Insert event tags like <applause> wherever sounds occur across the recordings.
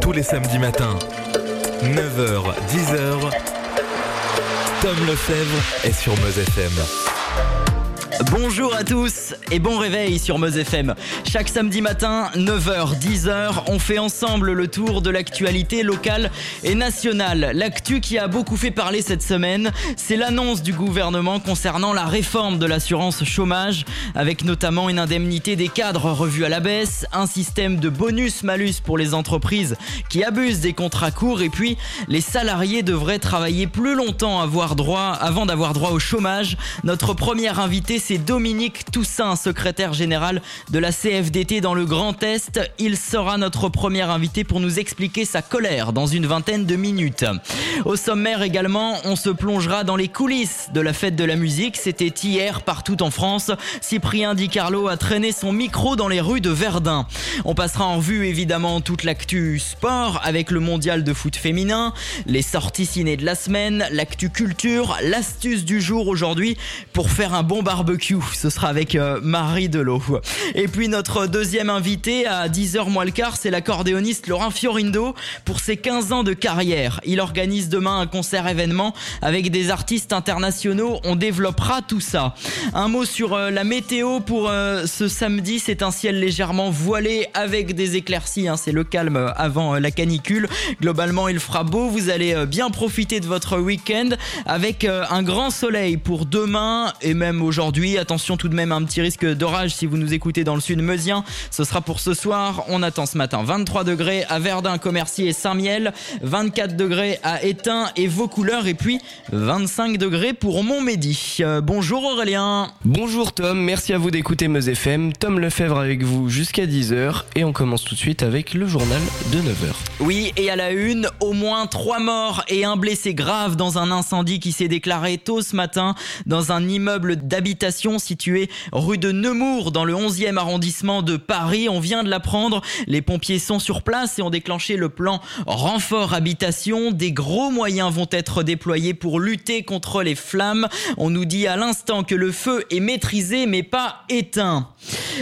Tous les samedis matins, 9h, 10h, Tom Lefebvre est sur Meuse FM. Bonjour à tous et bon réveil sur Meuse FM. Chaque samedi matin, 9h, 10h, on fait ensemble le tour de l'actualité locale et nationale. L'actu qui a beaucoup fait parler cette semaine, c'est l'annonce du gouvernement concernant la réforme de l'assurance chômage, avec notamment une indemnité des cadres revue à la baisse, un système de bonus-malus pour les entreprises qui abusent des contrats courts et puis les salariés devraient travailler plus longtemps avoir droit, avant d'avoir droit au chômage. Notre première invité c'est Dominique Toussaint, secrétaire général de la CFDT dans le Grand Est. Il sera notre premier invité pour nous expliquer sa colère dans une vingtaine de minutes. Au sommaire également, on se plongera dans les coulisses de la fête de la musique. C'était hier partout en France. Cyprien Di Carlo a traîné son micro dans les rues de Verdun. On passera en revue évidemment toute l'actu sport avec le mondial de foot féminin, les sorties ciné de la semaine, l'actu culture, l'astuce du jour aujourd'hui pour faire un bon barbecue ce sera avec euh, Marie Delot. Et puis notre deuxième invité à 10h moins le quart, c'est l'accordéoniste Laurent Fiorindo pour ses 15 ans de carrière. Il organise demain un concert événement avec des artistes internationaux. On développera tout ça. Un mot sur euh, la météo pour euh, ce samedi. C'est un ciel légèrement voilé avec des éclaircies. Hein. C'est le calme avant la canicule. Globalement, il fera beau. Vous allez bien profiter de votre week-end avec un grand soleil pour demain et même aujourd'hui Attention tout de même à un petit risque d'orage si vous nous écoutez dans le sud meusien. Ce sera pour ce soir. On attend ce matin 23 degrés à Verdun, Commercy et Saint-Miel, 24 degrés à Étain et Vaucouleurs et puis 25 degrés pour Montmédy. Euh, bonjour Aurélien. Bonjour Tom, merci à vous d'écouter Meuse FM. Tom Lefebvre avec vous jusqu'à 10h et on commence tout de suite avec le journal de 9h. Oui, et à la une, au moins 3 morts et un blessé grave dans un incendie qui s'est déclaré tôt ce matin dans un immeuble d'habitation située rue de Nemours dans le 11e arrondissement de Paris. On vient de l'apprendre. Les pompiers sont sur place et ont déclenché le plan renfort habitation. Des gros moyens vont être déployés pour lutter contre les flammes. On nous dit à l'instant que le feu est maîtrisé mais pas éteint.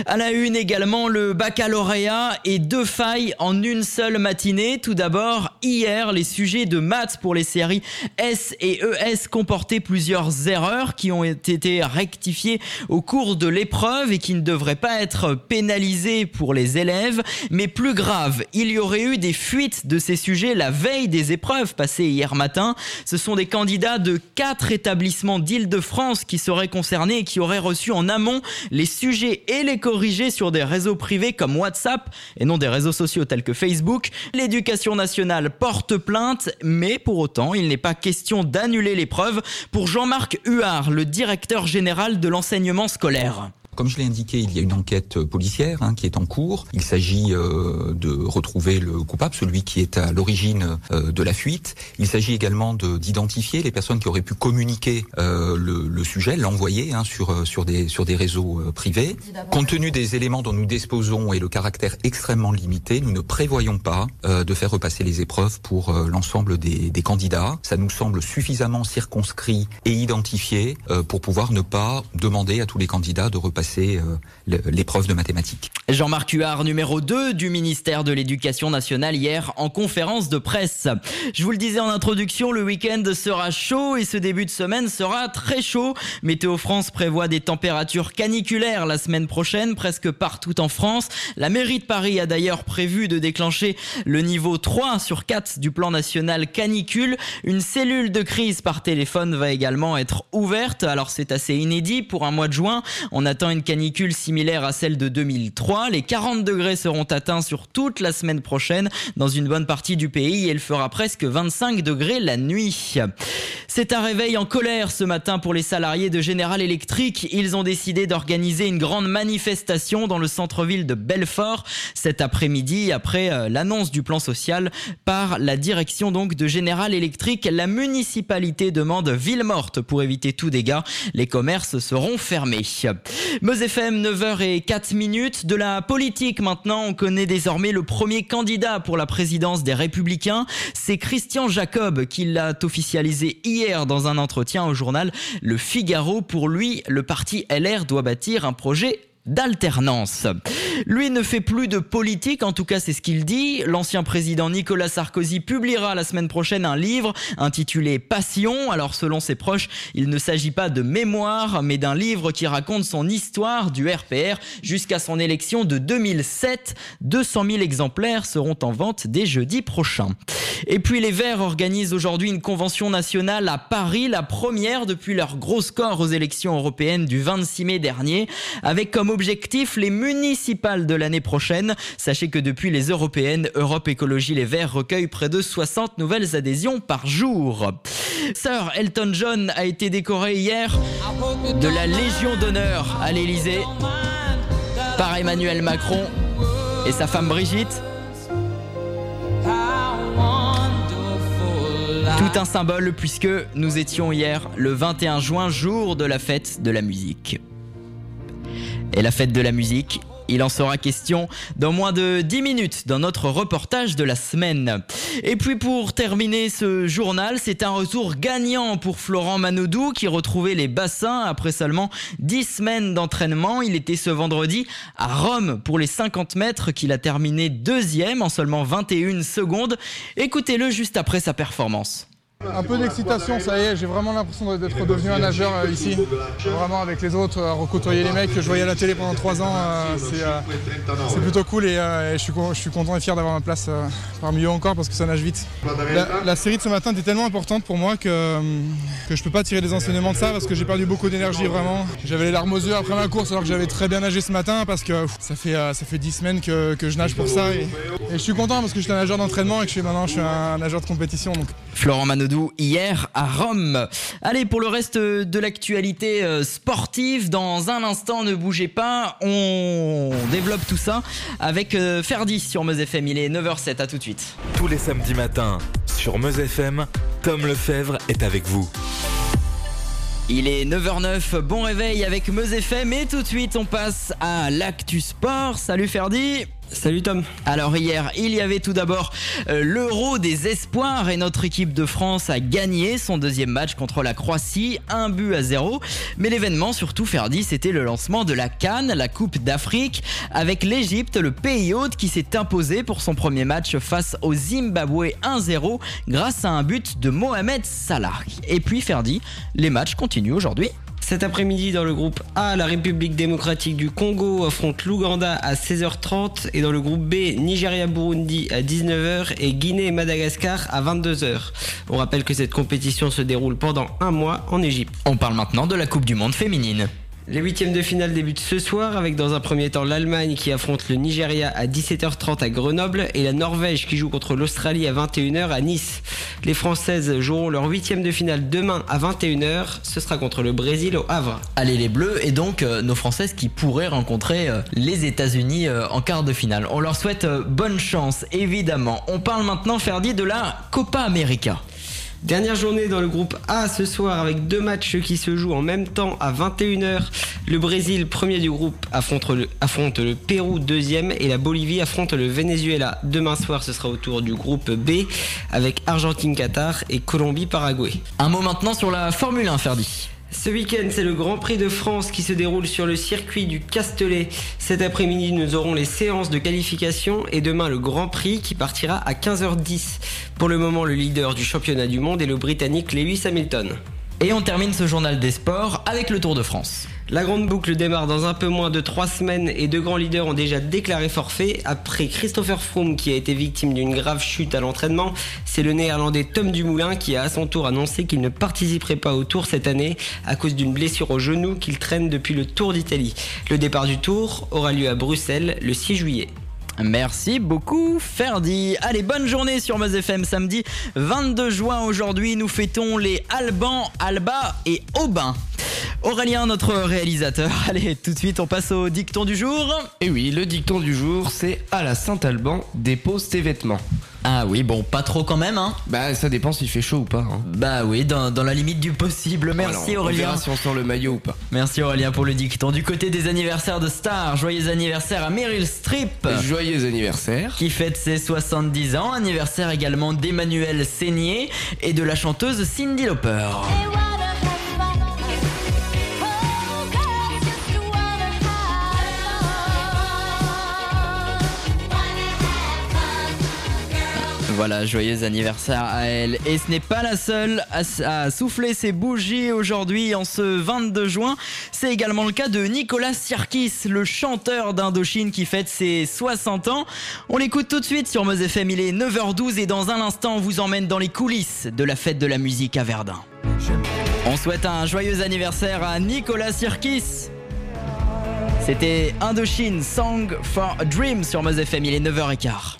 À la une également le baccalauréat et deux failles en une seule matinée. Tout d'abord, hier, les sujets de maths pour les séries S et ES comportaient plusieurs erreurs qui ont été rectifiées au cours de l'épreuve et qui ne devrait pas être pénalisé pour les élèves. Mais plus grave, il y aurait eu des fuites de ces sujets la veille des épreuves passées hier matin. Ce sont des candidats de quatre établissements d'Île-de-France qui seraient concernés et qui auraient reçu en amont les sujets et les corrigés sur des réseaux privés comme WhatsApp et non des réseaux sociaux tels que Facebook. L'éducation nationale porte plainte, mais pour autant, il n'est pas question d'annuler l'épreuve pour Jean-Marc Huard, le directeur général de l'enseignement scolaire. Comme je l'ai indiqué, il y a une enquête policière hein, qui est en cours. Il s'agit euh, de retrouver le coupable, celui qui est à l'origine euh, de la fuite. Il s'agit également d'identifier les personnes qui auraient pu communiquer euh, le, le, sujet, l'envoyer hein, sur sur des sur des réseaux privés. Compte tenu des éléments dont nous disposons et le caractère extrêmement limité, nous ne prévoyons pas de faire repasser les épreuves pour l'ensemble des, des, candidats. Ça nous semble suffisamment circonscrit et identifié pour pouvoir ne pas demander à tous les candidats de repasser c'est euh, l'épreuve de mathématiques. Jean-Marc Huard, numéro 2 du ministère de l'Éducation nationale, hier en conférence de presse. Je vous le disais en introduction, le week-end sera chaud et ce début de semaine sera très chaud. Météo France prévoit des températures caniculaires la semaine prochaine, presque partout en France. La mairie de Paris a d'ailleurs prévu de déclencher le niveau 3 sur 4 du plan national canicule. Une cellule de crise par téléphone va également être ouverte. Alors c'est assez inédit pour un mois de juin. On attend une canicule similaire à celle de 2003. Les 40 degrés seront atteints sur toute la semaine prochaine dans une bonne partie du pays et il fera presque 25 degrés la nuit. C'est un réveil en colère ce matin pour les salariés de General Electric. Ils ont décidé d'organiser une grande manifestation dans le centre-ville de Belfort cet après-midi après euh, l'annonce du plan social par la direction donc de General Electric. La municipalité demande ville morte pour éviter tout dégât. Les commerces seront fermés. Meuse FM, 9h et 4 minutes. De la politique maintenant, on connaît désormais le premier candidat pour la présidence des Républicains. C'est Christian Jacob qui l'a officialisé hier dans un entretien au journal Le Figaro. Pour lui, le parti LR doit bâtir un projet d'alternance. Lui ne fait plus de politique, en tout cas c'est ce qu'il dit. L'ancien président Nicolas Sarkozy publiera la semaine prochaine un livre intitulé Passion. Alors selon ses proches, il ne s'agit pas de mémoire, mais d'un livre qui raconte son histoire du RPR jusqu'à son élection de 2007. 200 000 exemplaires seront en vente dès jeudi prochain. Et puis les Verts organisent aujourd'hui une convention nationale à Paris, la première depuis leur gros score aux élections européennes du 26 mai dernier, avec comme objectif les municipales de l'année prochaine. Sachez que depuis les européennes, Europe Écologie Les Verts recueille près de 60 nouvelles adhésions par jour. Sir Elton John a été décoré hier de la Légion d'honneur à l'Élysée par Emmanuel Macron et sa femme Brigitte. Tout un symbole puisque nous étions hier le 21 juin, jour de la fête de la musique. Et la fête de la musique, il en sera question dans moins de 10 minutes dans notre reportage de la semaine. Et puis pour terminer ce journal, c'est un retour gagnant pour Florent Manodou qui retrouvait les bassins après seulement 10 semaines d'entraînement. Il était ce vendredi à Rome pour les 50 mètres qu'il a terminé deuxième en seulement 21 secondes. Écoutez-le juste après sa performance. Un peu d'excitation, ça y est, j'ai vraiment l'impression d'être devenu un nageur euh, ici. Vraiment avec les autres, recôtoyer les mecs que je voyais à la télé pendant trois ans, euh, euh, c'est plutôt cool et, je, suis, content et fier d'avoir ma place parmi eux encore parce que ça nage vite. La, série de ce matin était tellement importante pour moi que, que je peux pas tirer des enseignements de ça parce que j'ai perdu beaucoup d'énergie vraiment. J'avais les larmes aux yeux après ma course alors que j'avais très bien nagé ce matin parce que ça fait, ça fait 10 semaines que, je nage pour ça et, je suis content parce que je un nageur d'entraînement et que maintenant je suis un nageur de compétition. Florent Manodou hier à Rome. Allez, pour le reste de l'actualité euh, sportive, dans un instant, ne bougez pas, on développe tout ça avec euh, Ferdi sur Meuse FM. Il est 9h07, à tout de suite. Tous les samedis matins sur Meuse FM, Tom Lefebvre est avec vous. Il est 9h09, bon réveil avec Meuse FM et tout de suite on passe à l'actu sport. Salut Ferdi Salut Tom. Alors hier, il y avait tout d'abord euh, l'Euro des espoirs et notre équipe de France a gagné son deuxième match contre la Croatie, un but à zéro. Mais l'événement surtout Ferdi, c'était le lancement de la Cannes, la Coupe d'Afrique, avec l'Égypte, le pays hôte qui s'est imposé pour son premier match face au Zimbabwe 1-0 grâce à un but de Mohamed Salah. Et puis Ferdi, les matchs continuent aujourd'hui. Cet après-midi, dans le groupe A, la République démocratique du Congo affronte l'Ouganda à 16h30 et dans le groupe B, Nigeria-Burundi à 19h et Guinée-Madagascar à 22h. On rappelle que cette compétition se déroule pendant un mois en Égypte. On parle maintenant de la Coupe du Monde féminine. Les huitièmes de finale débutent ce soir avec dans un premier temps l'Allemagne qui affronte le Nigeria à 17h30 à Grenoble et la Norvège qui joue contre l'Australie à 21h à Nice. Les Françaises joueront leur huitième de finale demain à 21h. Ce sera contre le Brésil au Havre. Allez les Bleus et donc euh, nos Françaises qui pourraient rencontrer euh, les États-Unis euh, en quart de finale. On leur souhaite bonne chance évidemment. On parle maintenant Ferdi de la Copa América. Dernière journée dans le groupe A ce soir avec deux matchs qui se jouent en même temps à 21h. Le Brésil, premier du groupe, affronte le, Pérou, deuxième, et la Bolivie affronte le Venezuela. Demain soir, ce sera au tour du groupe B avec Argentine-Qatar et Colombie-Paraguay. Un mot maintenant sur la Formule 1, Ferdi. Ce week-end, c'est le Grand Prix de France qui se déroule sur le circuit du Castellet. Cet après-midi, nous aurons les séances de qualification et demain le Grand Prix qui partira à 15h10. Pour le moment, le leader du championnat du monde est le Britannique Lewis Hamilton. Et on termine ce journal des sports avec le Tour de France. La grande boucle démarre dans un peu moins de trois semaines et deux grands leaders ont déjà déclaré forfait. Après Christopher Froome qui a été victime d'une grave chute à l'entraînement, c'est le néerlandais Tom Dumoulin qui a à son tour annoncé qu'il ne participerait pas au Tour cette année à cause d'une blessure au genou qu'il traîne depuis le Tour d'Italie. Le départ du Tour aura lieu à Bruxelles le 6 juillet. Merci beaucoup Ferdi. Allez, bonne journée sur Meuse FM samedi 22 juin. Aujourd'hui, nous fêtons les Alban, Alba et Aubin. Aurélien, notre réalisateur. <laughs> Allez, tout de suite, on passe au dicton du jour. Et oui, le dicton du jour, c'est à la Saint-Alban, dépose tes vêtements. Ah oui, bon, pas trop quand même, hein Bah, ça dépend s'il fait chaud ou pas. Hein. Bah oui, dans, la limite du possible. Merci Aurélien. On verra si on sort le maillot ou pas. Merci Aurélien pour le dicton. Du côté des anniversaires de stars, joyeux anniversaire à Meryl Streep. Joyeux anniversaire. Qui fête ses 70 ans. Anniversaire également d'Emmanuel Seigné et de la chanteuse Cindy Lauper. Voilà, joyeux anniversaire à elle. Et ce n'est pas la seule à, souffler ses bougies aujourd'hui en ce 22 juin. C'est également le cas de Nicolas Sirkis, le chanteur d'Indochine qui fête ses 60 ans. On l'écoute tout de suite sur Meuse FM, il est 9h12 et dans un instant on vous emmène dans les coulisses de la fête de la musique à Verdun. On souhaite un joyeux anniversaire à Nicolas Sirkis. C'était Indochine Song for a Dream sur Meuse FM, il est 9h15.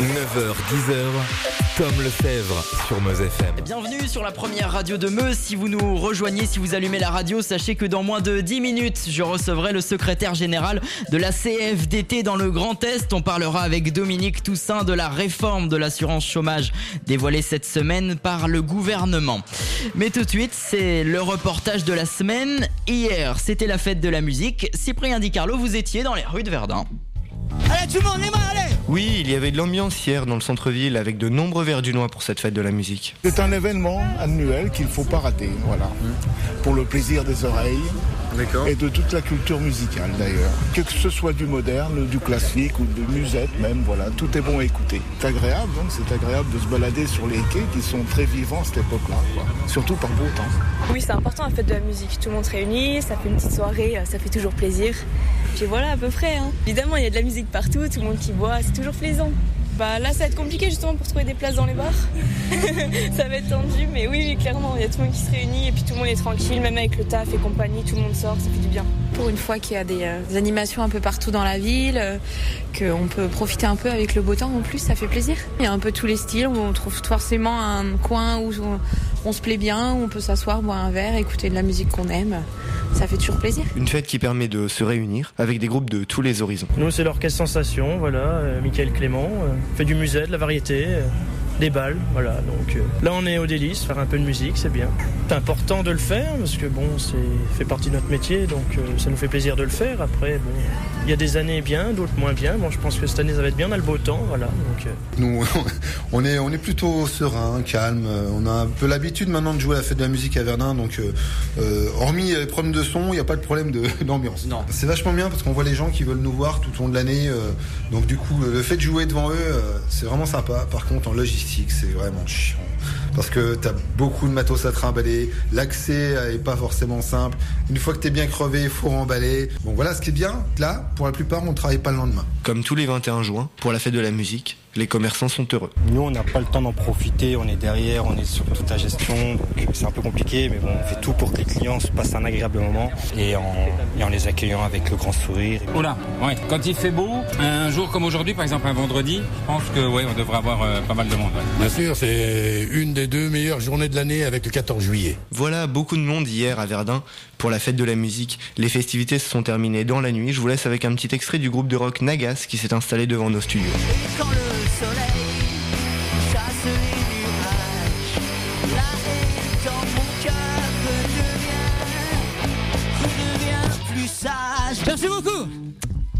9h, 10h. Tom Lefebvre sur Meuse FM. Bienvenue sur la première radio de Meuse. Si vous nous rejoignez, si vous allumez la radio, sachez que dans moins de 10 minutes, je recevrai le secrétaire général de la CFDT dans le Grand Est. On parlera avec Dominique Toussaint de la réforme de l'assurance chômage dévoilée cette semaine par le gouvernement. Mais tout de suite, c'est le reportage de la semaine. Hier, c'était la fête de la musique. Cyprien Di Carlo, vous étiez dans les rues de Verdun. Allez, tout le monde, les mains, allez Oui, il y avait de l'ambiance hier dans le centre-ville avec de nombreux verres du noir pour cette fête de la musique. C'est un événement annuel qu'il ne faut pas rater, voilà. Pour le plaisir des oreilles, et de toute la culture musicale d'ailleurs. Que ce soit du moderne, du classique ou de musette même, voilà, tout est bon à écouter. C'est agréable, donc c'est agréable de se balader sur les quais qui sont très vivants à cette époque-là, surtout par beau temps. Oui, c'est important la fête de la musique. Tout le monde se réunit, ça fait une petite soirée, euh, ça fait toujours plaisir. Puis voilà, à peu près. Hein. Évidemment, il y a de la musique partout, tout le monde qui boit, c'est toujours plaisant. Bah là, ça va être compliqué justement pour trouver des places dans les bars. <laughs> ça va être tendu, mais oui, clairement, il y a tout le monde qui se réunit et puis tout le monde est tranquille, même avec le taf et compagnie, tout le monde sort, ça fait du bien. Pour une fois qu'il y a des, euh, animations un peu partout dans la ville, euh, qu'on peut profiter un peu avec le beau temps en plus, ça fait plaisir. Il y a un peu tous les styles, on trouve forcément un coin où on, se plaît bien, où on peut s'asseoir, boire un verre, écouter de la musique qu'on aime ça fait toujours plaisir. Une fête qui permet de se réunir avec des groupes de tous les horizons. Nous, c'est l'Orchestre Sensation, voilà, euh, Michael Clément, euh, fait du musée, de la variété. Euh, des balles, voilà. Donc là, on est au délice, faire un peu de musique, c'est bien. C'est important de le faire parce que bon, c'est fait partie de notre métier, donc ça nous fait plaisir de le faire. Après, bon, il y a des années bien, d'autres moins bien. Bon, je pense que cette année, ça va être bien, on a le beau temps, voilà. Donc, nous, <laughs> on est, on est plutôt serein, calme. On a un peu l'habitude maintenant de jouer à la fête de la musique à Verdun, donc hormis les problèmes de son, il n'y a pas de problème <laughs> d'ambiance. non. C'est vachement bien parce qu'on voit les gens qui veulent nous voir tout au long de l'année. Euh, donc du coup, le fait de jouer devant eux, euh, c'est vraiment sympa. Par contre, en logistique, c'est vraiment chiant parce que tu as beaucoup de matos à trimballer, l'accès est pas forcément simple. Une fois que tu es bien crevé, il faut remballer. Bon voilà, ce qui est bien, là, pour la plupart, on travaille pas le lendemain. Comme tous les 21 juin, pour la fête de la musique, les commerçants sont heureux. Nous, on n'a pas le temps d'en profiter, on est derrière, on est sur toute la gestion, donc c'est un peu compliqué, mais bon, on fait tout pour que les clients se passent un agréable moment et en, en les accueillant avec le grand sourire. Oula, ouais, quand il fait beau, un jour comme aujourd'hui, par exemple un vendredi, je pense que ouais, on devrait avoir euh, pas mal de monde. Bien sûr, c'est une des deux meilleures journées de l'année avec le 14 juillet. Voilà, beaucoup de monde hier à Verdun pour la fête de la musique. Les festivités se sont terminées dans la nuit. Je vous laisse avec un petit extrait du groupe de rock Nagas qui s'est installé devant nos studios. Merci beaucoup.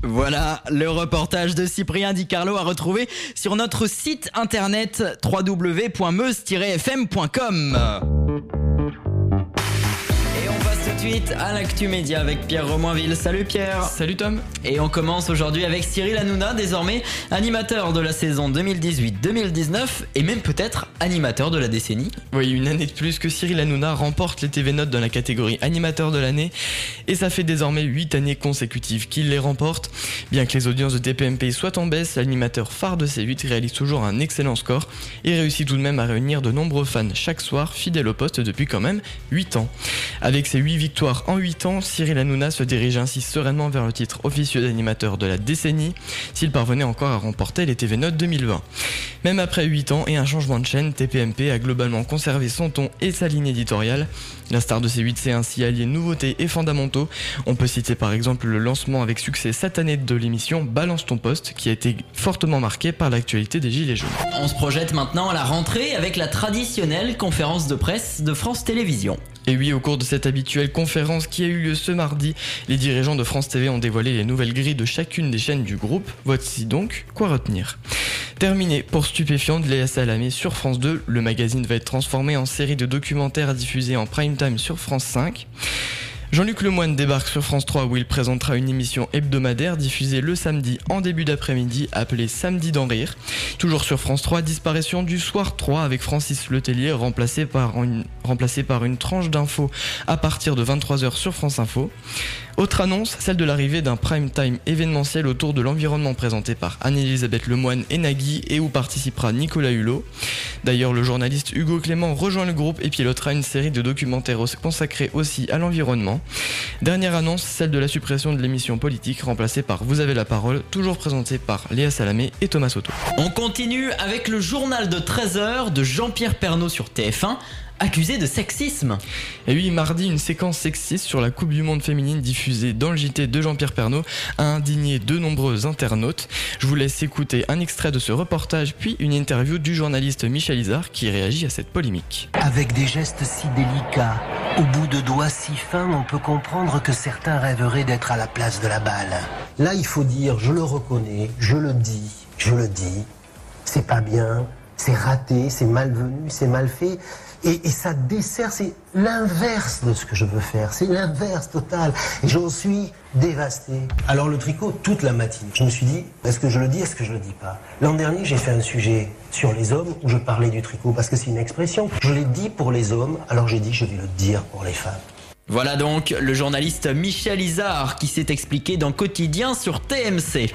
Voilà le reportage de Cyprien Di Carlo à retrouver sur notre site internet www.meuse-fm.com suite à l'actu média avec Pierre Romainville. Salut Pierre. Salut Tom. Et on commence aujourd'hui avec Cyril Hanouna, désormais animateur de la saison 2018-2019 et même peut-être animateur de la décennie. Oui, une année de plus que Cyril Hanouna remporte les TV Notes dans la catégorie animateur de l'année et ça fait désormais 8 années consécutives qu'il les remporte. Bien que les audiences de TPMP soient en baisse, l'animateur phare de C8 réalise toujours un excellent score et réussit tout de même à réunir de nombreux fans chaque soir, fidèles au poste depuis quand même 8 ans. Avec ses 8 en 8 ans, Cyril Hanouna se dirige ainsi sereinement vers le titre officieux d'animateur de la décennie, s'il parvenait encore à remporter les TV Notes 2020. Même après 8 ans et un changement de chaîne, TPMP a globalement conservé son ton et sa ligne éditoriale. La star de C8 s'est ainsi alliée nouveautés et fondamentaux. On peut citer par exemple le lancement avec succès cette année de l'émission Balance ton poste, qui a été fortement marqué par l'actualité des Gilets jaunes. On se projette maintenant à la rentrée avec la traditionnelle conférence de presse de France Télévisions. Et oui, au cours de cette habituelle conférence qui a eu lieu ce mardi, les dirigeants de France TV ont dévoilé les nouvelles grilles de chacune des chaînes du groupe. Voici donc quoi retenir. Terminé pour Stupéfiante, Léa Salamé sur France 2. Le magazine va être transformé en série de documentaires à diffuser en prime sur France 5. Jean-Luc Lemoine débarque sur France 3 où il présentera une émission hebdomadaire diffusée le samedi en début d'après-midi appelée Samedi d'en rire. Toujours sur France 3, disparition du soir 3 avec Francis Letellier remplacé par une, remplacé par une tranche d'infos à partir de 23h sur France Info. Autre annonce, celle de l'arrivée d'un prime time événementiel autour de l'environnement présenté par Anne-Elisabeth Lemoine et Nagui et où participera Nicolas Hulot. D'ailleurs, le journaliste Hugo Clément rejoint le groupe et pilotera une série de documentaires consacrés aussi à l'environnement. Dernière annonce, celle de la suppression de l'émission politique remplacée par Vous avez la parole, toujours présentée par Léa Salamé et Thomas Soto. On continue avec le journal de 13h de Jean-Pierre Pernaud sur TF1 accusé de sexisme. Et oui, mardi, une séquence sexiste sur la Coupe du Monde féminine diffusée dans le JT de Jean-Pierre Pernaud a indigné de nombreux internautes. Je vous laisse écouter un extrait de ce reportage, puis une interview du journaliste Michel Isard qui réagit à cette polémique. Avec des gestes si délicats, au bout de doigts si fins, on peut comprendre que certains rêveraient d'être à la place de la balle. Là, il faut dire, je le reconnais, je le dis, je le dis, c'est pas bien, c'est raté, c'est malvenu, c'est mal fait. Et, ça dessert, c'est l'inverse de ce que je veux faire. C'est l'inverse total. Et j'en suis dévasté. Alors le tricot, toute la matinée, je me suis dit, est-ce que je le dis, est-ce que je le dis pas? L'an dernier, j'ai fait un sujet sur les hommes où je parlais du tricot parce que c'est une expression. Je l'ai dit pour les hommes, alors j'ai dit, je vais le dire pour les femmes. Voilà donc le journaliste Michel Isard qui s'est expliqué dans Quotidien sur TMC.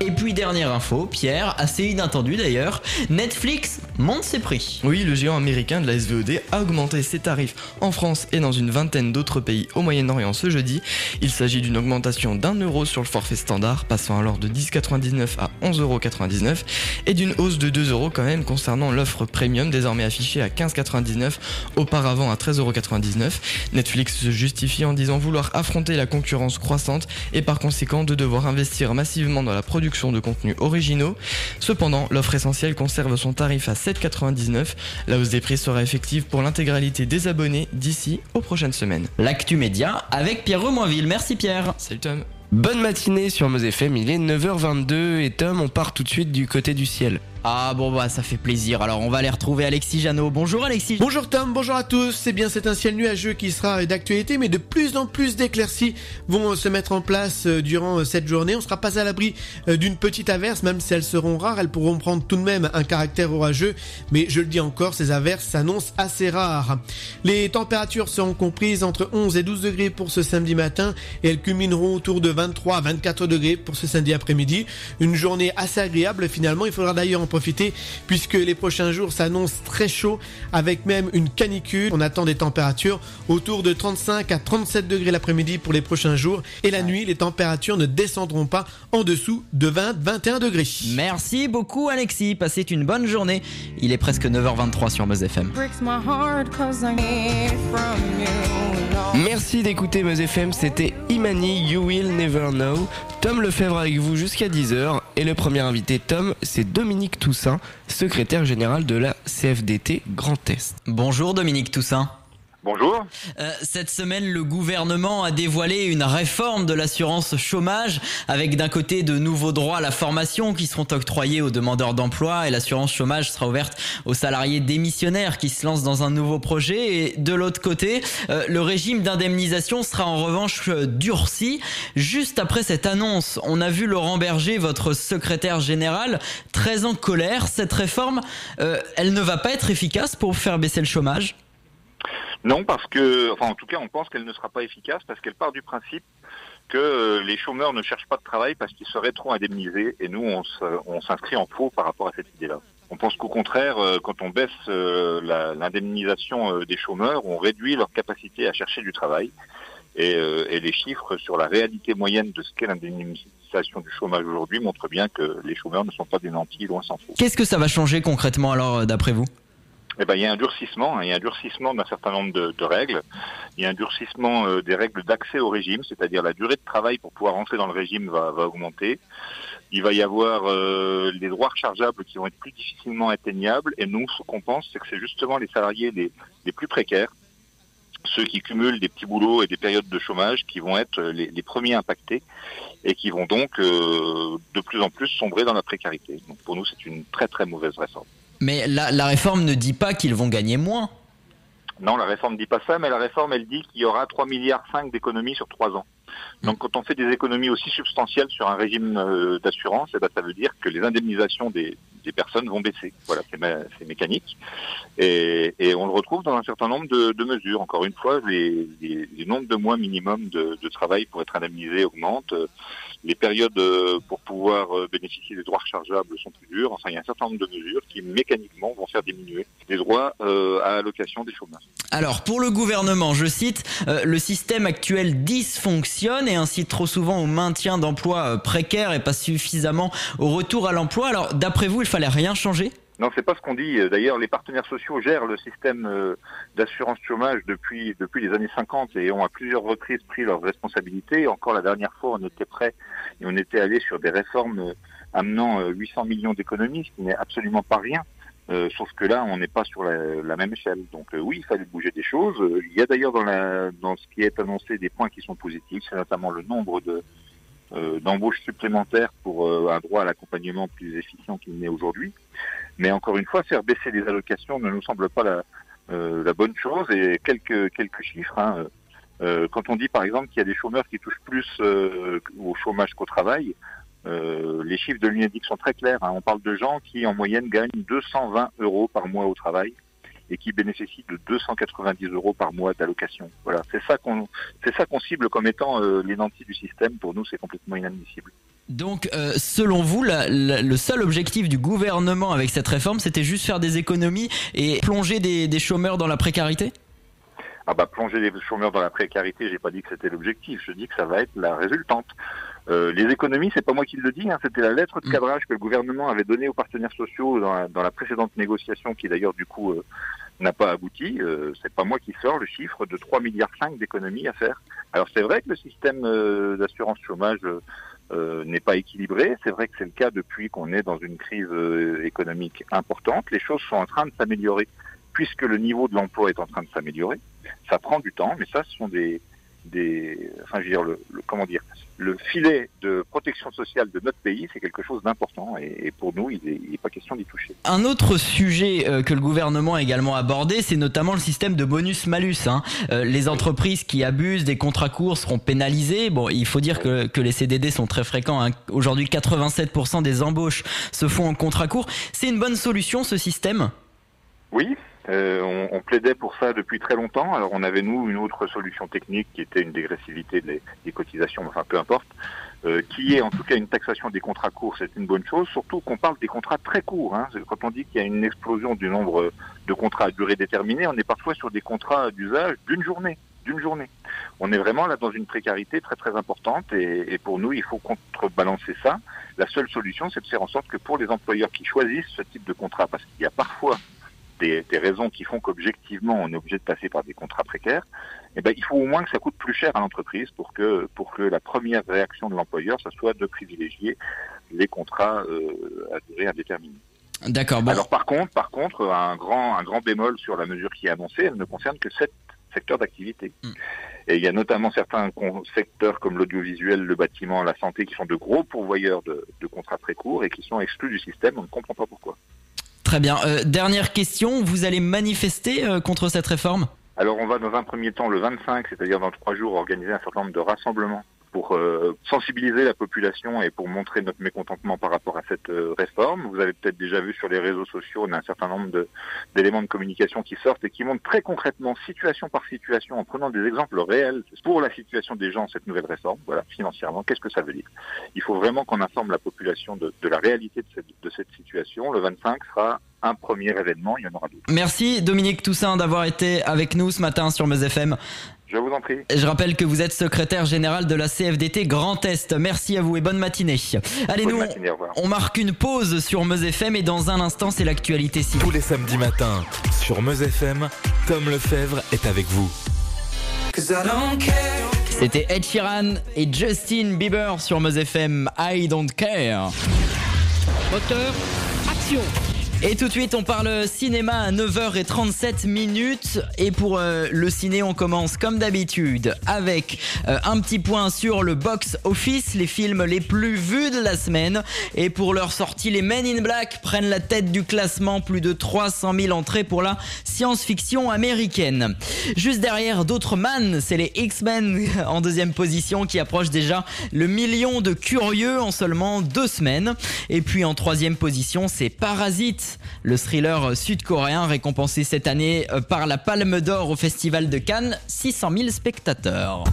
Et puis dernière info, Pierre, assez inattendu d'ailleurs, Netflix monte ses prix. Oui, le géant américain de la SVOD a augmenté ses tarifs en France et dans une vingtaine d'autres pays au Moyen-Orient ce jeudi. Il s'agit d'une augmentation d'un euro sur le forfait standard, passant alors de 10,99 à 11,99€ et d'une hausse de 2 euros quand même concernant l'offre premium désormais affichée à 15,99, auparavant à 13,99€. Netflix justifie en disant vouloir affronter la concurrence croissante et par conséquent de devoir investir massivement dans la production de contenus originaux. Cependant, l'offre essentielle conserve son tarif à 7,99. La hausse des prix sera effective pour l'intégralité des abonnés d'ici aux prochaines semaines. L'actu média avec Pierre Remoinville. Merci Pierre. Salut Tom. Bonne matinée sur Meuse FM, il est 9h22 et Tom, on part tout de suite du côté du ciel. Ah bon bah ça fait plaisir. Alors on va aller retrouver Alexis Jeannot. Bonjour Alexis. Bonjour Tom, bonjour à tous. C'est bien c'est un ciel nuageux qui sera d'actualité mais de plus en plus d'éclaircies vont euh, se mettre en place euh, durant euh, cette journée. On sera pas à l'abri d'une petite averse même si elles seront rares, elles pourront prendre tout de même un caractère orageux mais je le dis encore, ces averses s'annoncent assez rares. Les températures seront comprises entre 11 et 12 degrés pour ce samedi matin et elles culmineront autour de 23 à 24 degrés pour ce samedi après-midi. Une journée assez agréable finalement, il faudra d'ailleurs en profiter puisque les prochains jours s'annoncent très chauds avec même une canicule. On attend des températures autour de 35 à 37 degrés l'après-midi pour les prochains jours et la nuit les températures ne descendront pas en dessous de 20-21 degrés. Merci beaucoup Alexis, passez une bonne journée. Il est presque 9h23 sur Meuse FM. Merci d'écouter Meuse FM, c'était Imani You Will Never Know. Tom Lefebvre avec vous jusqu'à 10h et le premier invité Tom, c'est Dominique Toussaint, secrétaire général de la CFDT Grand Est. Bonjour Dominique Toussaint. Bonjour. Euh, cette semaine, le gouvernement a dévoilé une réforme de l'assurance chômage avec d'un côté de nouveaux droits à la formation qui seront octroyés aux demandeurs d'emploi et l'assurance chômage sera ouverte aux salariés démissionnaires qui se lancent dans un nouveau projet et de l'autre côté, euh, le régime d'indemnisation sera en revanche euh, durci. Juste après cette annonce, on a vu Laurent Berger, votre secrétaire général, très en colère. Cette réforme, elle ne va pas être efficace pour faire baisser le chômage non, parce que, enfin en tout cas, on pense qu'elle ne sera pas efficace parce qu'elle part du principe que euh, les chômeurs ne cherchent pas de travail parce qu'ils seraient trop indemnisés. Et nous, on s'inscrit en faux par rapport à cette idée-là. On pense qu'au contraire, euh, quand on baisse euh, l'indemnisation des chômeurs, on réduit leur capacité à chercher du travail. Et, les chiffres sur la réalité moyenne de ce qu'est l'indemnisation du chômage aujourd'hui montrent bien que les chômeurs ne sont pas des nantis, loin s'en faut. Qu'est-ce que ça va changer concrètement alors, d'après vous? Eh ben, il y a un durcissement, hein, il y a un durcissement d'un certain nombre de, règles. Il y a un durcissement euh, des règles d'accès au régime, c'est-à-dire la durée de travail pour pouvoir rentrer dans le régime va, augmenter. Il va y avoir euh, les droits rechargeables qui vont être plus difficilement atteignables. Et nous, ce qu'on pense, c'est que c'est justement les salariés les, plus précaires, ceux qui cumulent des petits boulots et des périodes de chômage, qui vont être les, les premiers impactés et qui vont donc euh, de plus en plus sombrer dans la précarité. Donc pour nous, c'est une très très mauvaise réforme. Mais la, la réforme ne dit pas qu'ils vont gagner moins. Non, la réforme dit pas ça, mais la réforme, elle dit qu'il y aura 3 milliards 5 d'économies sur 3 ans. Donc quand on fait des économies aussi substantielles sur un régime euh, d'assurance, eh ben, ça veut dire que les indemnisations des, des personnes vont baisser. Voilà, c'est mé- c'est mécanique. Et, on le retrouve dans un certain nombre de, mesures. Encore une fois, les, les, les nombres de mois minimum de, travail pour être indemnisé augmentent. Les périodes euh, pour pouvoir euh, bénéficier des droits rechargeables sont plus dures. Enfin, il y a un certain nombre de mesures qui mécaniquement vont faire diminuer les droits euh, à allocation des chômeurs. Alors pour le gouvernement, je cite, le système actuel dysfonctionne et incite trop souvent au maintien d'emplois précaires et pas suffisamment au retour à l'emploi. Alors d'après vous, il fallait rien changer? Non, c'est pas ce qu'on dit. D'ailleurs, les partenaires sociaux gèrent le système euh, d'assurance chômage depuis depuis les années 50 et ont à plusieurs reprises pris leurs responsabilités. Encore la dernière fois, on était prêt et on était allé sur des réformes euh, amenant euh, 800 millions d'économies, ce qui n'est absolument pas rien. Euh, sauf que là, on n'est pas sur la, même échelle. Donc euh, oui, il fallait bouger des choses. Euh, Il y a d'ailleurs dans, dans ce qui est annoncé des points qui sont positifs. C'est notamment le nombre de euh, d'embauches supplémentaires pour euh, un droit à l'accompagnement plus efficient qu'il n'est aujourd'hui. Mais encore une fois, faire baisser les allocations ne nous semble pas la, euh, la bonne chose. Et quelques quelques chiffres. hein. Euh, quand on dit par exemple qu'il y a des chômeurs qui touchent plus au chômage qu'au travail, les chiffres de l'UNEDIC sont très clairs. hein. On parle de gens qui en moyenne gagnent 220 euros par mois au travail et qui bénéficient de 290 euros par mois d'allocation. Voilà, c'est ça qu'on c'est ça qu'on cible comme étant euh, les nantis du système. Pour nous, c'est complètement inadmissible. Donc euh, selon vous, la- la- le seul objectif du gouvernement avec cette réforme, c'était juste faire des économies et plonger des, des chômeurs dans la précarité? Ah bah plonger les chômeurs dans la précarité, j'ai pas dit que c'était l'objectif, je dis que ça va être la résultante. Euh, les économies, c'est pas moi qui le dis, hein, c'était la lettre de cadrage que le gouvernement avait donnée aux partenaires sociaux dans la, dans la précédente négociation, qui d'ailleurs du coup euh, n'a pas abouti. Euh, c'est pas moi qui sors le chiffre de 3 milliards 5 d'économies à faire. Alors c'est vrai que le système euh, d'assurance chômage euh, n'est pas équilibré. C'est vrai que c'est le cas depuis qu'on est dans une crise euh, économique importante. Les choses sont en train de s'améliorer puisque le niveau de l'emploi est en train de s'améliorer. Ça prend du temps, mais ça, ce sont des, des, enfin, je veux dire, le, le- comment dire, le filet de protection sociale de notre pays, c'est quelque chose d'important, et, et pour nous, il n'est il est pas question d'y toucher. Un autre sujet euh, que le gouvernement a également abordé, c'est notamment le système de bonus-malus. hein. Euh, les entreprises qui abusent des contrats courts seront pénalisées. Bon, il faut dire que, que les CDD sont très fréquents. hein. Aujourd'hui, 87% des embauches se font en contrat court. C'est une bonne solution, ce système? Oui, euh, on, on plaidait pour ça depuis très longtemps. Alors on avait nous une autre solution technique qui était une dégressivité des, des cotisations, enfin peu importe, euh, qui est en tout cas une taxation des contrats courts, c'est une bonne chose. Surtout qu'on parle des contrats très courts. Hein. Quand on dit qu'il y a une explosion du nombre de contrats à durée déterminée, on est parfois sur des contrats d'usage d'une journée, d'une journée. On est vraiment là dans une précarité très très importante et, et pour nous il faut contrebalancer ça. La seule solution c'est de faire en sorte que pour les employeurs qui choisissent ce type de contrat, parce qu'il y a parfois des, des raisons qui font qu'objectivement on est obligé de passer par des contrats précaires, eh ben, il faut au moins que ça coûte plus cher à l'entreprise pour que pour que la première réaction de l'employeur, ça soit de privilégier les contrats euh, à durée indéterminée. D'accord. Bon. Alors par contre, par contre, un grand un grand bémol sur la mesure qui est annoncée, elle ne concerne que sept secteurs d'activité. Et il y a notamment certains secteurs comme l'audiovisuel, le bâtiment, la santé, qui sont de gros pourvoyeurs de, de contrats très courts et qui sont exclus du système. On ne comprend pas pourquoi. Très bien. Euh, dernière question, vous allez manifester euh, contre cette réforme? Alors on va dans un premier temps le 25, c'est-à-dire dans trois jours, organiser un certain nombre de rassemblements pour euh, sensibiliser la population et pour montrer notre mécontentement par rapport à cette euh, réforme. Vous avez peut-être déjà vu sur les réseaux sociaux, on a un certain nombre d'éléments de, communication qui sortent et qui montrent très concrètement, situation par situation, en prenant des exemples réels pour la situation des gens, cette nouvelle réforme, voilà, financièrement, qu'est-ce que ça veut dire? Il faut vraiment qu'on informe la population de, la réalité de cette, de cette situation. Le 25 sera un premier événement, il y en aura d'autres. Merci Dominique Toussaint d'avoir été avec nous ce matin sur Meuse FM. Je vous en prie. Je rappelle que vous êtes secrétaire général de la CFDT Grand Est. Merci à vous et bonne matinée. Allez, Bonne nous, matinée, on marque une pause sur Meuse FM et dans un instant, c'est l'actualité si. Tous les samedis matins sur Meuse FM, Tom Lefebvre est avec vous. C'était Ed Sheeran et Justin Bieber sur Meuse FM. I don't care. Moteur, action Et tout de suite, on parle cinéma à 9h37 minutes. Et pour euh, le ciné, on commence comme d'habitude avec euh, un petit point sur le box office, les films les plus vus de la semaine. Et pour leur sortie, les Men in Black prennent la tête du classement, plus de 300 000 entrées pour la science-fiction américaine. Juste derrière, d'autres man, c'est les X-Men <laughs> en deuxième position qui approchent déjà le million de curieux en seulement deux semaines. Et puis en troisième position, c'est Parasite le thriller sud-coréen récompensé cette année euh, par la Palme d'Or au Festival de Cannes, 600 000 spectateurs.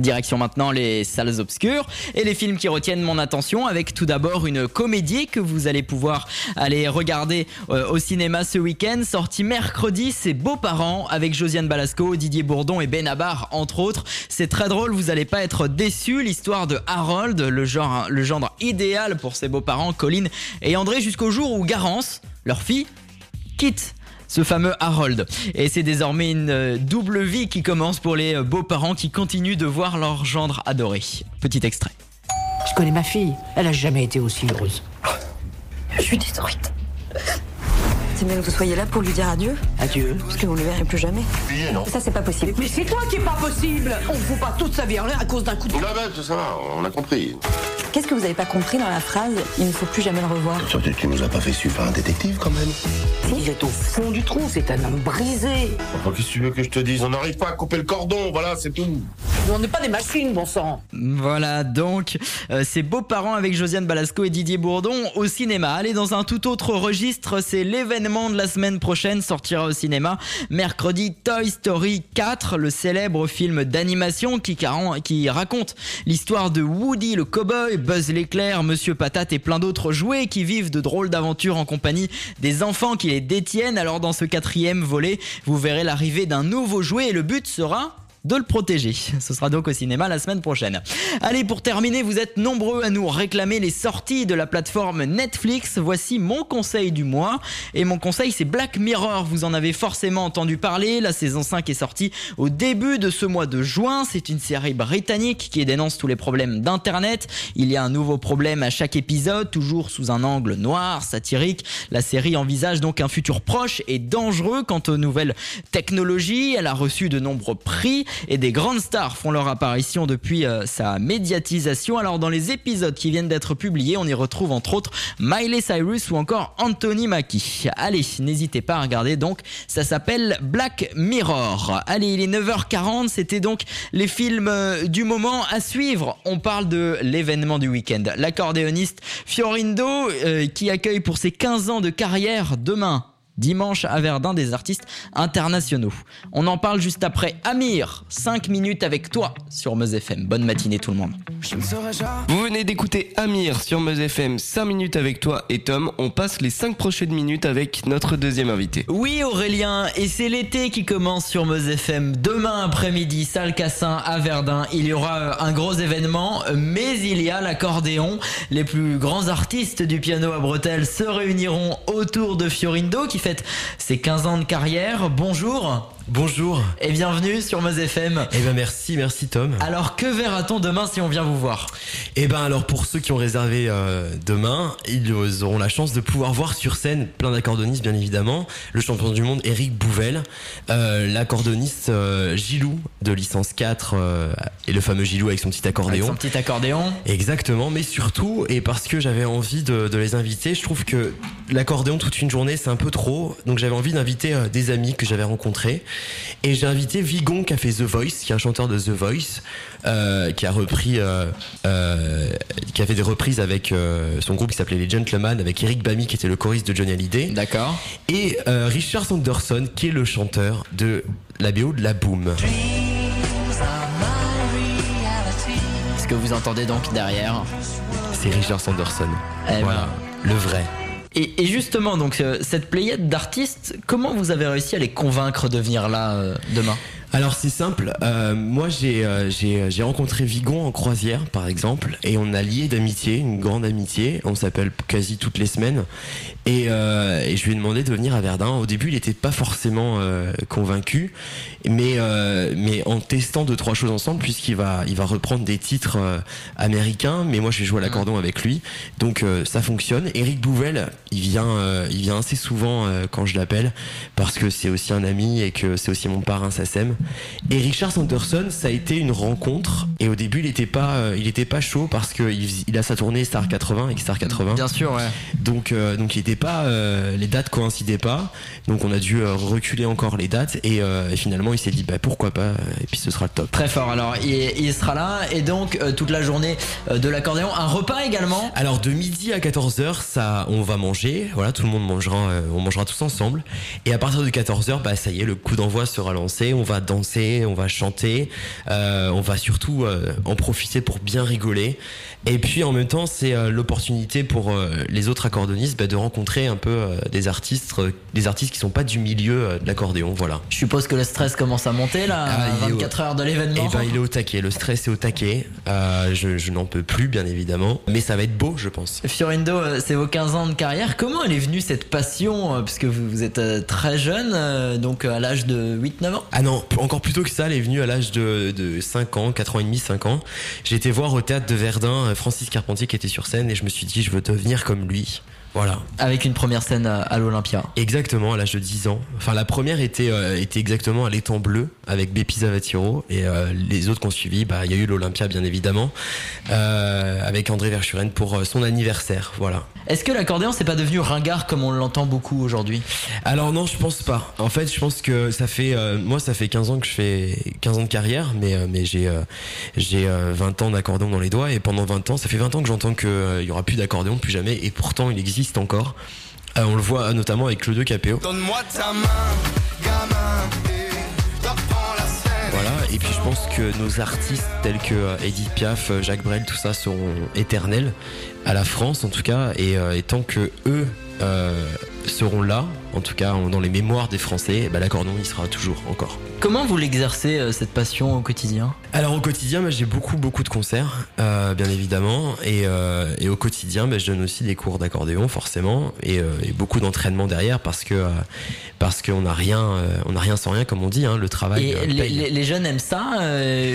Direction maintenant les salles obscures et les films qui retiennent mon attention avec tout d'abord une comédie que vous allez pouvoir aller regarder euh, au cinéma ce week-end. Sortie mercredi, c'est Beaux-parents avec Josiane Balasco, Didier Bourdon et Benabar entre autres. C'est très drôle, vous n'allez pas être déçus. L'histoire de Harold, le genre, le gendre idéal pour ses beaux-parents, Colline et André jusqu'au jour où Garance, leur fille, quitte ce fameux Harold. Et c'est désormais une euh, double vie qui commence pour les euh, beaux-parents qui continuent de voir leur gendre adoré. Petit extrait. Je connais ma fille. Elle a jamais été aussi heureuse. Je suis détruite. C'est bien que vous soyez là pour lui dire adieu. Adieu. Parce que vous ne le verrez plus jamais. non. Ça, c'est pas possible. Mais c'est toi qui est pas possible. On ne fout pas toute sa vie en l'air à cause d'un coup de. Non, ben, ça va, on a compris. Qu'est-ce que vous n'avez pas compris dans la phrase Il ne faut plus jamais le revoir? Surtout, tu nous as pas fait suivre par un détective quand même. Il est au fond du trou, c'est un homme brisé. Enfin, qu'est-ce que tu veux que je te dise? On n'arrive pas à couper le cordon, voilà, c'est tout. On n'est pas des machines, bon sang. Voilà donc euh, ces beaux-parents avec Josiane Balasco et Didier Bourdon au cinéma. Allez dans un tout autre registre, c'est l'événement de la semaine prochaine sortira au cinéma mercredi Toy Story 4, le célèbre film d'animation qui, qui raconte l'histoire de Woody le cowboy, Buzz l'éclair, Monsieur Patate et plein d'autres jouets qui vivent de drôles d'aventures en compagnie des enfants qui les détiennent. Alors dans ce quatrième volet, vous verrez l'arrivée d'un nouveau jouet et le but sera de le protéger. Ce sera donc au cinéma la semaine prochaine. Allez, pour terminer, vous êtes nombreux à nous réclamer les sorties de la plateforme Netflix. Voici mon conseil du mois. Et mon conseil, c'est Black Mirror. Vous en avez forcément entendu parler. La saison 5 est sortie au début de ce mois de juin. C'est une série britannique qui dénonce tous les problèmes d'Internet. Il y a un nouveau problème à chaque épisode, toujours sous un angle noir, satirique. La série envisage donc un futur proche et dangereux quant aux nouvelles technologies. Elle a reçu de nombreux prix et des grandes stars font leur apparition depuis euh, sa médiatisation. Alors dans les épisodes qui viennent d'être publiés, on y retrouve entre autres Miley Cyrus ou encore Anthony Mackie. Allez, n'hésitez pas à regarder donc, ça s'appelle Black Mirror. Allez, il est 9h40, c'était donc les films euh, du moment à suivre. On parle de l'événement du week-end. L'accordéoniste Fiorindo euh, qui accueille pour ses 15 ans de carrière demain dimanche à Verdun des artistes internationaux. On en parle juste après Amir, 5 minutes avec toi sur Meuse FM. Bonne matinée tout le monde. Vous venez d'écouter Amir sur Meuse FM, 5 minutes avec toi et Tom. On passe les 5 prochaines minutes avec notre deuxième invité. Oui Aurélien, et c'est l'été qui commence sur Meuse FM. Demain après-midi, salle Cassin à Verdun, il y aura euh, un gros événement, mais il y a l'accordéon. Les plus grands artistes du piano à bretelles se réuniront autour de Fiorindo qui fait ses 15 ans de carrière. Bonjour. Bonjour. Et bienvenue sur Meuse FM. Eh ben merci, merci Tom. Alors que verra-t-on demain si on vient vous voir? Eh ben alors pour ceux qui ont réservé euh, demain, ils auront la chance de pouvoir voir sur scène plein d'accordonnistes bien évidemment, le champion du monde Eric Bouvel, euh, l'accordoniste euh, Gilou de licence 4 et le fameux Gilou avec son petit accordéon. Avec son petit accordéon. Exactement, mais surtout et parce que j'avais envie de, de, les inviter, je trouve que l'accordéon toute une journée c'est un peu trop, donc j'avais envie d'inviter des amis que j'avais rencontrés. Et j'ai invité Vigon qui a fait The Voice, qui est un chanteur de The Voice, euh, qui a repris, euh, euh, qui a fait des reprises avec euh, son groupe qui s'appelait les Gentlemen, avec Eric Bamy qui était le choriste de Johnny Hallyday. D'accord. Et euh, Richard Sanderson qui est le chanteur de la BO de La Boom. Ce que vous entendez donc derrière, c'est Richard Sanderson. Eh voilà, ben. le vrai. Et, justement, donc euh, cette pléiade d'artistes, comment vous avez réussi à les convaincre de venir là euh, demain? Alors c'est simple, euh, moi j'ai euh, j'ai rencontré Vigon en croisière par exemple et on a lié d'amitié, une grande amitié, on s'appelle quasi toutes les semaines et, euh, et je lui ai demandé de venir à Verdun. Au début il n'était pas forcément euh, convaincu mais euh, mais en testant deux trois choses ensemble puisqu'il va il va reprendre des titres euh, américains mais moi je vais jouer à l'accordéon avec lui donc euh, ça fonctionne. Eric Bouvel il vient euh, il vient assez souvent euh, quand je l'appelle parce que c'est aussi un ami et que c'est aussi mon parrain Sassem. Et Richard Sanderson, ça a été une rencontre. Et au début, il était pas, euh, il était pas chaud parce que il, a sa tournée Star 80 avec Star 80. Bien sûr, ouais. Donc, euh, donc il était pas, euh, les dates coïncidaient pas. Donc on a dû reculer encore les dates. Et, et finalement, il s'est dit, bah pourquoi pas. Et puis ce sera le top. Très fort. Alors, il, il sera là et donc toute la journée de l'accordéon, un repas également. Alors de midi à 14h, ça, on va manger. Voilà, tout le monde mangera, on mangera tous ensemble. Et à partir de 14h, bah ça y est, le coup d'envoi sera lancé. On va danser, on va chanter, euh, on va surtout euh, en profiter pour bien rigoler. Et puis en même temps, c'est euh, l'opportunité pour euh, les autres accordéonistes bah, de rencontrer un peu euh, des artistes, des artistes qui sont pas du milieu de l'accordéon. Voilà. Je suppose que le stress commence à monter là, Ah, il est au- 24 heures de l'événement. Eh ben, il est au taquet. Le stress est au taquet. Euh, je je n'en peux plus, bien évidemment. Mais ça va être beau, je pense. Fiorindo, c'est vos 15 ans de carrière. Comment elle est venue cette passion Puisque vous, vous êtes très jeune, donc à l'âge de 8-9 ans? Ah non, encore plus tôt que ça, elle est venue à l'âge de, de 5 ans, 4 ans et demi, 5 ans. J'ai été voir au théâtre de Verdun Francis Carpentier qui était sur scène et je me suis dit, je veux devenir comme lui. Voilà. Avec une première scène à, l'Olympia. Exactement, à l'âge de 10 ans. Enfin, la première était, euh, était exactement à l'étang bleu avec Bepi Zavatiro et euh, les autres qu'on suivi, bah, il y a eu l'Olympia bien évidemment, euh, avec André Verschuren pour son anniversaire. Voilà. Est-ce que l'accordéon c'est pas devenu ringard comme on l'entend beaucoup aujourd'hui? Alors non, je pense pas. En fait, je pense que ça fait moi ça fait 15 ans que je fais 15 ans de carrière mais mais j'ai j'ai euh, 20 ans d'accordéon dans les doigts et pendant 20 ans, ça fait 20 ans que j'entends que euh, il y aura plus d'accordéon plus jamais et pourtant il existe encore. Euh, on le voit notamment avec Claude Capéo. Donne-moi ta main, gamin, et reprends la scène. Voilà, et puis je pense que nos artistes tels que euh, Edith Piaf, euh, Jacques Brel, tout ça seront éternels à la France en tout cas, et, euh, et tant que eux euh, seront là, en tout cas dans les mémoires des Français, eh ben, l'accordéon il sera toujours encore. Comment vous l'exercez euh, cette passion au quotidien? Alors au quotidien, bah, j'ai beaucoup beaucoup de concerts, euh, bien évidemment, et, euh, et au quotidien, bah, je donne aussi des cours d'accordéon forcément, et, et beaucoup d'entraînement derrière parce que parce qu'on n'a rien, on n'a rien sans rien comme on dit, hein, le travail. Et les, paye. les- les jeunes aiment ça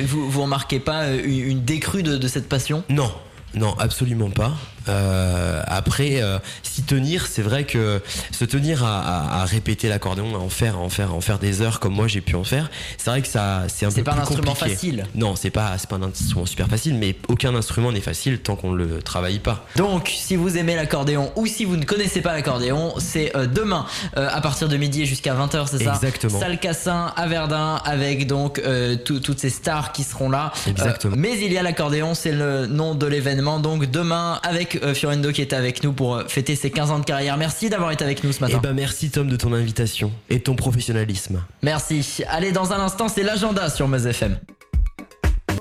Vous vous remarquez pas une, une décrue de, de cette passion? Non, non, absolument pas. Euh, après, euh, s'y tenir, c'est vrai que se tenir à, à- à répéter l'accordéon, à en faire, à en faire, à en faire des heures comme moi j'ai pu en faire, c'est vrai que ça, c'est un C'est peu pas un plus instrument compliqué. facile. Non, c'est pas, c'est pas un instrument super facile, mais aucun instrument n'est facile tant qu'on le travaille pas. Donc, si vous aimez l'accordéon ou si vous ne connaissez pas l'accordéon, c'est euh, demain euh, à partir de midi et jusqu'à 20h, c'est ça? Exactement. Salle Cassin à Verdun avec donc euh, tout- toutes ces stars qui seront là. Exactement. Mais il y a l'accordéon, c'est le nom de l'événement. Donc demain avec euh, Fiorendo qui est avec nous pour euh, fêter ses 15 ans de carrière. Merci d'avoir été avec nous ce matin. Eh ben merci Tom de ton invitation et ton professionnalisme. Merci. Allez, dans un instant, c'est l'agenda sur Meuse FM.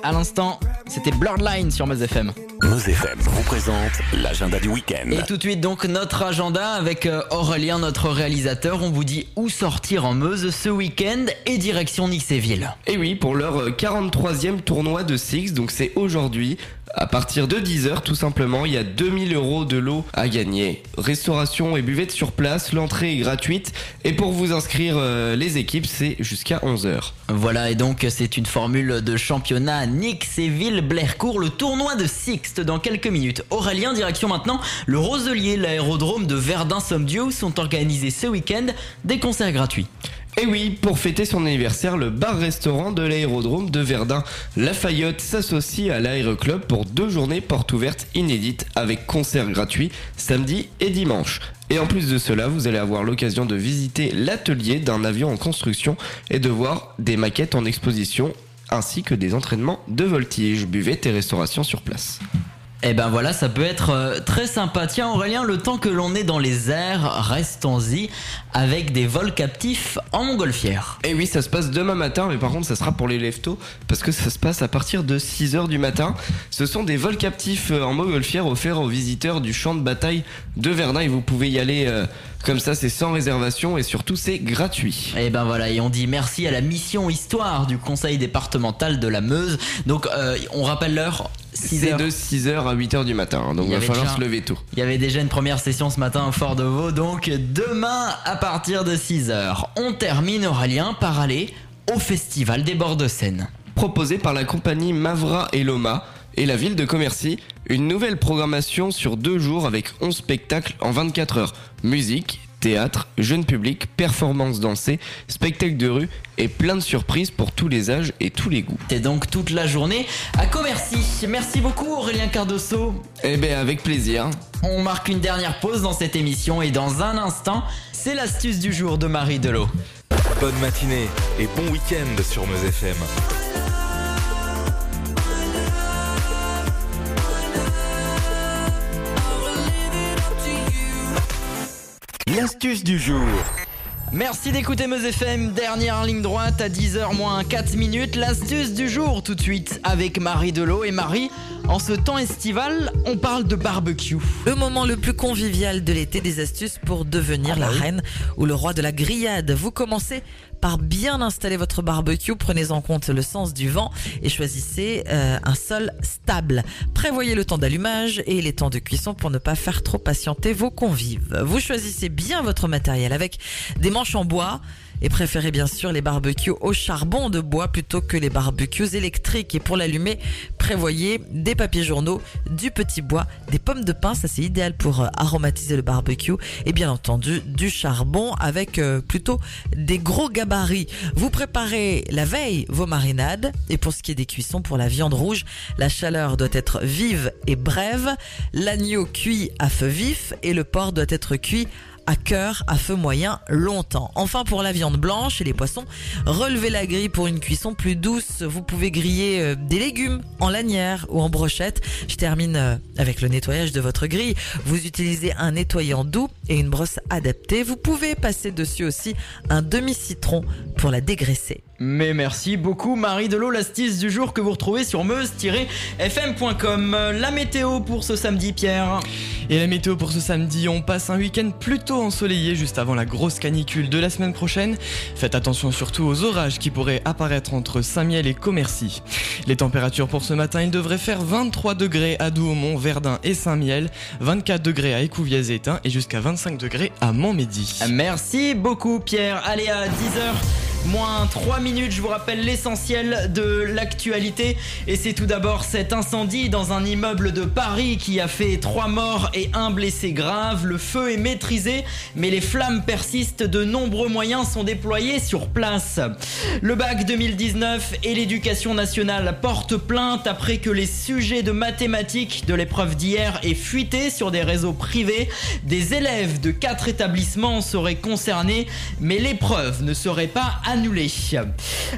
À l'instant, c'était Blurred sur Meuse FM. Meuse FM vous présente l'agenda du week-end. Et tout de suite donc notre agenda avec euh, Aurélien, notre réalisateur. On vous dit où sortir en Meuse ce week-end et direction Nixéville. Et oui, pour leur euh, 43e tournoi de Six, donc c'est aujourd'hui. À partir de 10h, tout simplement, il y a 2000 euros de lot à gagner. Restauration et buvette sur place, l'entrée est gratuite. Et pour vous inscrire, euh, les équipes, c'est jusqu'à 11h. Voilà, et donc c'est une formule de championnat à Nixéville, Blaircourt, le tournoi de Sixte dans quelques minutes. Aurélien, direction maintenant le Roselier, l'aérodrome de Verdun-Sommieu où sont organisés ce week-end des concerts gratuits. Et oui, pour fêter son anniversaire, le bar-restaurant de l'aérodrome de Verdun Lafayette s'associe à l'Aéroclub pour deux journées portes ouvertes inédites avec concerts gratuits samedi et dimanche. Et en plus de cela, vous allez avoir l'occasion de visiter l'atelier d'un avion en construction et de voir des maquettes en exposition ainsi que des entraînements de voltige, buvette et restauration sur place. Eh ben voilà, ça peut être euh, très sympa. Tiens Aurélien, le temps que l'on est dans les airs, restons-y avec des vols captifs en montgolfière. Et oui, ça se passe demain matin, mais par contre, ça sera pour les leftos parce que ça se passe à partir de 6h du matin. Ce sont des vols captifs euh, en montgolfière offerts aux visiteurs du champ de bataille de Verdun et vous pouvez y aller euh, comme ça, c'est sans réservation et surtout c'est gratuit. Et ben voilà, et on dit merci à la mission histoire du conseil départemental de la Meuse. Donc euh, on rappelle l'heure. 6 C'est de 6h à 8h du matin, hein, donc Il va falloir déjà- se lever tôt. Il y avait déjà une première session ce matin au Fort de Vaux, donc demain à partir de 6h. On termine Aurélien par aller au Festival des bords de Seine. Proposé par la compagnie Mavra et Loma et la ville de Commercy, une nouvelle programmation sur deux jours avec 11 spectacles en 24 heures. Musique, théâtre, jeune public, performances dansées, spectacles de rue et plein de surprises pour tous les âges et tous les goûts. C'est donc toute la journée à Commercy. Merci beaucoup Aurélien Cardoso. Eh ben avec plaisir. On marque une dernière pause dans cette émission et dans un instant, c'est l'astuce du jour de Marie Delot. Bonne matinée et bon week-end sur Meuse FM. L'astuce du jour. Merci d'écouter Meuse FM, dernière ligne droite à 10h moins 4 minutes. L'astuce du jour tout de suite avec Marie Delot. Et Marie, en ce temps estival, on parle de barbecue. Le moment le plus convivial de l'été, des astuces pour devenir la reine ou le roi de la grillade. Vous commencez par bien installer votre barbecue, prenez en compte le sens du vent et choisissez euh, un sol stable. Prévoyez le temps d'allumage et les temps de cuisson pour ne pas faire trop patienter vos convives. Vous choisissez bien votre matériel avec des manches en bois et préférez bien sûr les barbecues au charbon de bois plutôt que les barbecues électriques. Et pour l'allumer, prévoyez des papiers journaux, du petit bois, des pommes de pin, ça c'est idéal pour euh, aromatiser le barbecue, et bien entendu du charbon avec euh, plutôt des gros gabarits. Vous préparez la veille vos marinades, et pour ce qui est des cuissons pour la viande rouge, la chaleur doit être vive et brève, l'agneau cuit à feu vif et le porc doit être cuit à cœur, à feu moyen, longtemps. Enfin, pour la viande blanche et les poissons, relevez la grille pour une cuisson plus douce. Vous pouvez griller euh, des légumes en lanière ou en brochette. Je termine euh, avec le nettoyage de votre grille. Vous utilisez un nettoyant doux et une brosse adaptée. Vous pouvez passer dessus aussi un demi-citron pour la dégraisser. Mais merci beaucoup Marie Delot, l'astuce du jour que vous retrouvez sur meuse-fm.com. La météo pour ce samedi Pierre. Et la météo pour ce samedi, on passe un week-end plutôt ensoleillé juste avant la grosse canicule de la semaine prochaine. Faites attention surtout aux orages qui pourraient apparaître entre Saint-Miel et Commercy. Les températures pour ce matin, il devrait faire 23 degrés à Douaumont, Verdun et Saint-Miel, 24 degrés à Écouviez-Étain et jusqu'à 25 degrés à Montmédy. Merci beaucoup Pierre. Allez à 10h. Moins 3 minutes, je vous rappelle l'essentiel de l'actualité. Et c'est tout d'abord cet incendie dans un immeuble de Paris qui a fait 3 morts et un blessé grave. Le feu est maîtrisé, mais les flammes persistent. De nombreux moyens sont déployés sur place. Le bac 2019 et l'éducation nationale portent plainte après que les sujets de mathématiques de l'épreuve d'hier aient fuité sur des réseaux privés. Des élèves de 4 établissements seraient concernés, mais l'épreuve ne serait pas annulée.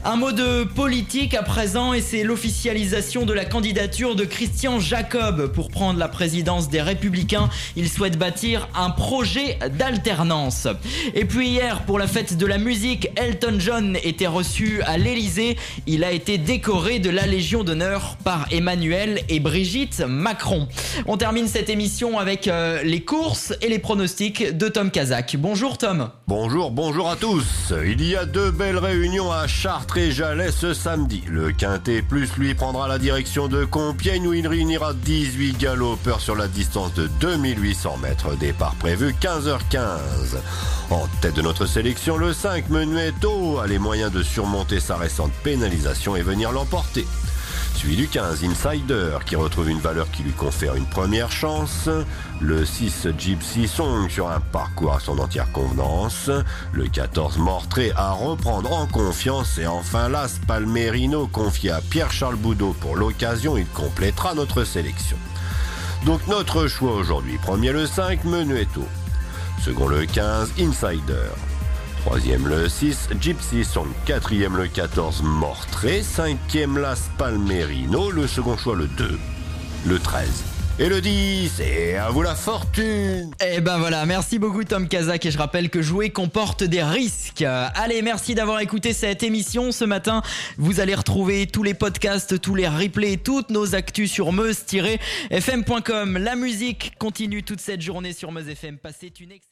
Un mot de politique à présent et c'est l'officialisation de la candidature de Christian Jacob pour prendre la présidence des Républicains. Il souhaite bâtir un projet d'alternance. Et puis hier, pour la fête de la musique, Elton John était reçu à l'Elysée. Il a été décoré de la Légion d'honneur par Emmanuel et Brigitte Macron. On termine cette émission avec euh, les courses et les pronostics de Tom Kazak. Bonjour Tom. Bonjour, bonjour à tous. Il y a deux belles réunions à Chartres et Jalais ce samedi. Le Quintet Plus lui prendra la direction de Compiègne où il réunira 18 galopeurs sur la distance de 2800 mètres. Départ prévu 15h15. En tête de notre sélection, le 5 Menuetto a les moyens de surmonter sa récente pénalisation et venir l'emporter. Suivi du 15 Insider qui retrouve une valeur qui lui confère une première chance. Le 6 Gypsy Song sur un parcours à son entière convenance. Le 14 Mortré à reprendre en confiance. Et enfin l'As Palmerino confié à Pierre-Charles Boudot pour l'occasion. Il complétera notre sélection. Donc notre choix aujourd'hui. Premier le 5 Menuetto. Second le 15 Insider. Troisième le 6, Gypsy Song. Quatrième le 14, Mortré. Cinquième Las Palmerino. Le second choix le 2. Le 13, Et le 10, et à vous la fortune Et ben voilà, merci beaucoup Tom Kazak et je rappelle que jouer comporte des risques. Allez, merci d'avoir écouté cette émission ce matin. Vous allez retrouver tous les podcasts, tous les replays, toutes nos actus sur meuse-fm.com. La musique continue toute cette journée sur Meuse FM. Passez une excellente